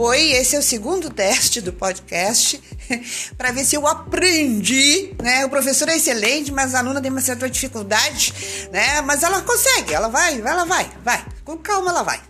Oi, esse é o segundo teste do podcast para ver se eu aprendi, né? O professor é excelente, mas a aluna tem uma certa dificuldade, né? Mas ela consegue, ela vai, ela vai, vai. Com calma ela vai.